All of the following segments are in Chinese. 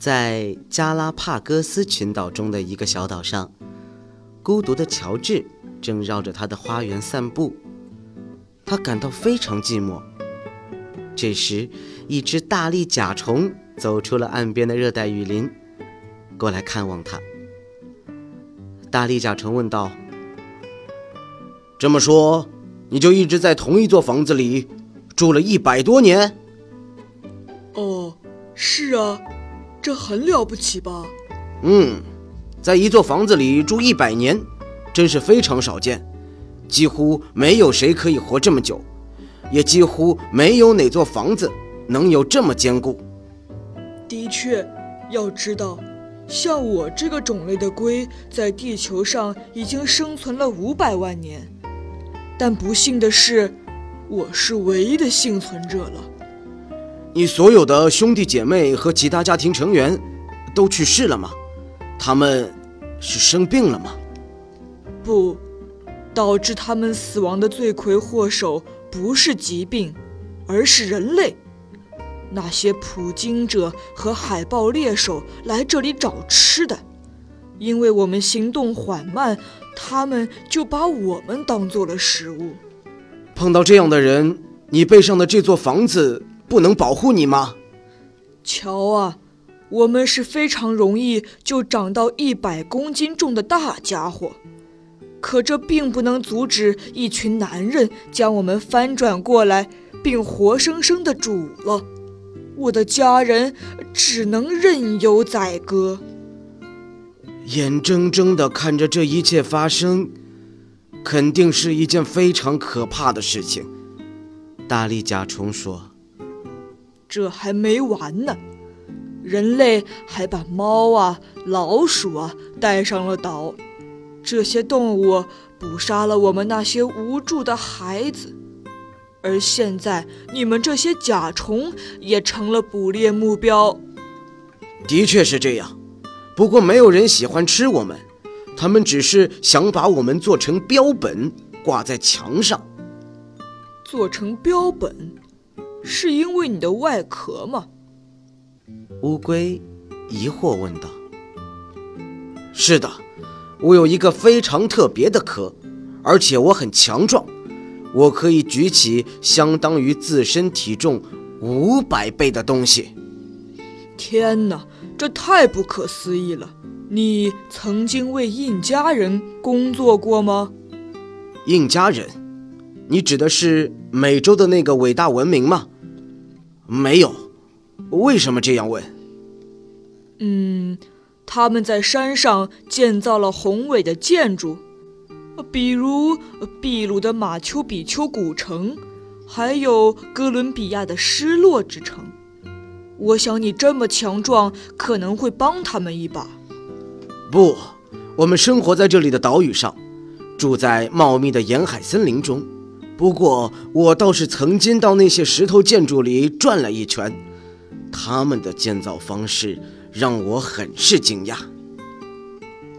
在加拉帕戈斯群岛中的一个小岛上，孤独的乔治正绕着他的花园散步。他感到非常寂寞。这时，一只大力甲虫走出了岸边的热带雨林，过来看望他。大力甲虫问道：“这么说，你就一直在同一座房子里？”住了一百多年。哦，是啊，这很了不起吧？嗯，在一座房子里住一百年，真是非常少见，几乎没有谁可以活这么久，也几乎没有哪座房子能有这么坚固。的确，要知道，像我这个种类的龟，在地球上已经生存了五百万年，但不幸的是。我是唯一的幸存者了。你所有的兄弟姐妹和其他家庭成员都去世了吗？他们是生病了吗？不，导致他们死亡的罪魁祸首不是疾病，而是人类。那些捕鲸者和海豹猎手来这里找吃的，因为我们行动缓慢，他们就把我们当做了食物。碰到这样的人，你背上的这座房子不能保护你吗？瞧啊，我们是非常容易就长到一百公斤重的大家伙，可这并不能阻止一群男人将我们翻转过来，并活生生的煮了。我的家人只能任由宰割，眼睁睁地看着这一切发生。肯定是一件非常可怕的事情，大力甲虫说：“这还没完呢，人类还把猫啊、老鼠啊带上了岛，这些动物捕杀了我们那些无助的孩子，而现在你们这些甲虫也成了捕猎目标。”的确是这样，不过没有人喜欢吃我们。他们只是想把我们做成标本，挂在墙上。做成标本，是因为你的外壳吗？乌龟疑惑问道。是的，我有一个非常特别的壳，而且我很强壮，我可以举起相当于自身体重五百倍的东西。天哪，这太不可思议了！你曾经为印加人工作过吗？印加人，你指的是美洲的那个伟大文明吗？没有，为什么这样问？嗯，他们在山上建造了宏伟的建筑，比如秘鲁的马丘比丘古城，还有哥伦比亚的失落之城。我想你这么强壮，可能会帮他们一把。不，我们生活在这里的岛屿上，住在茂密的沿海森林中。不过，我倒是曾经到那些石头建筑里转了一圈，他们的建造方式让我很是惊讶。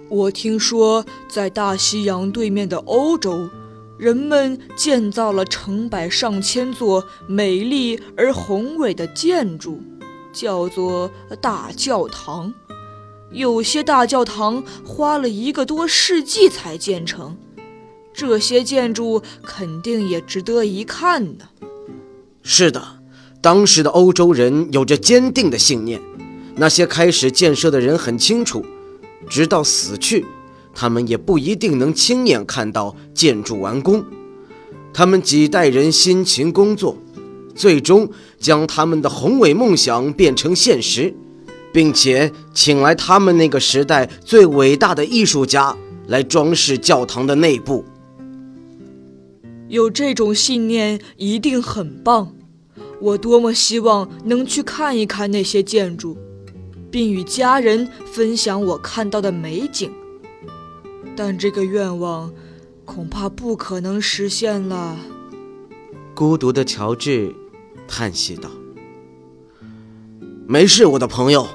我听说，在大西洋对面的欧洲，人们建造了成百上千座美丽而宏伟的建筑，叫做大教堂。有些大教堂花了一个多世纪才建成，这些建筑肯定也值得一看呢。是的，当时的欧洲人有着坚定的信念，那些开始建设的人很清楚，直到死去，他们也不一定能亲眼看到建筑完工。他们几代人辛勤工作，最终将他们的宏伟梦想变成现实。并且请来他们那个时代最伟大的艺术家来装饰教堂的内部。有这种信念一定很棒。我多么希望能去看一看那些建筑，并与家人分享我看到的美景。但这个愿望恐怕不可能实现了。孤独的乔治叹息道：“没事，我的朋友。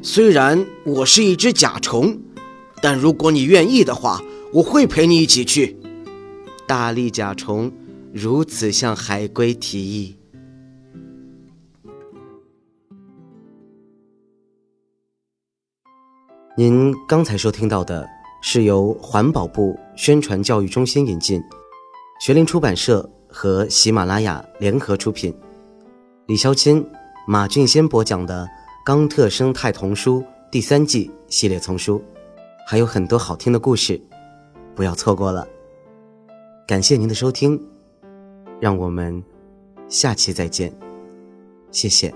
虽然我是一只甲虫，但如果你愿意的话，我会陪你一起去。”大力甲虫如此向海龟提议。您刚才收听到的是由环保部宣传教育中心引进，学林出版社和喜马拉雅联合出品，李潇钦、马俊先播讲的《冈特生态童书》第三季系列丛书，还有很多好听的故事，不要错过了。感谢您的收听，让我们下期再见，谢谢。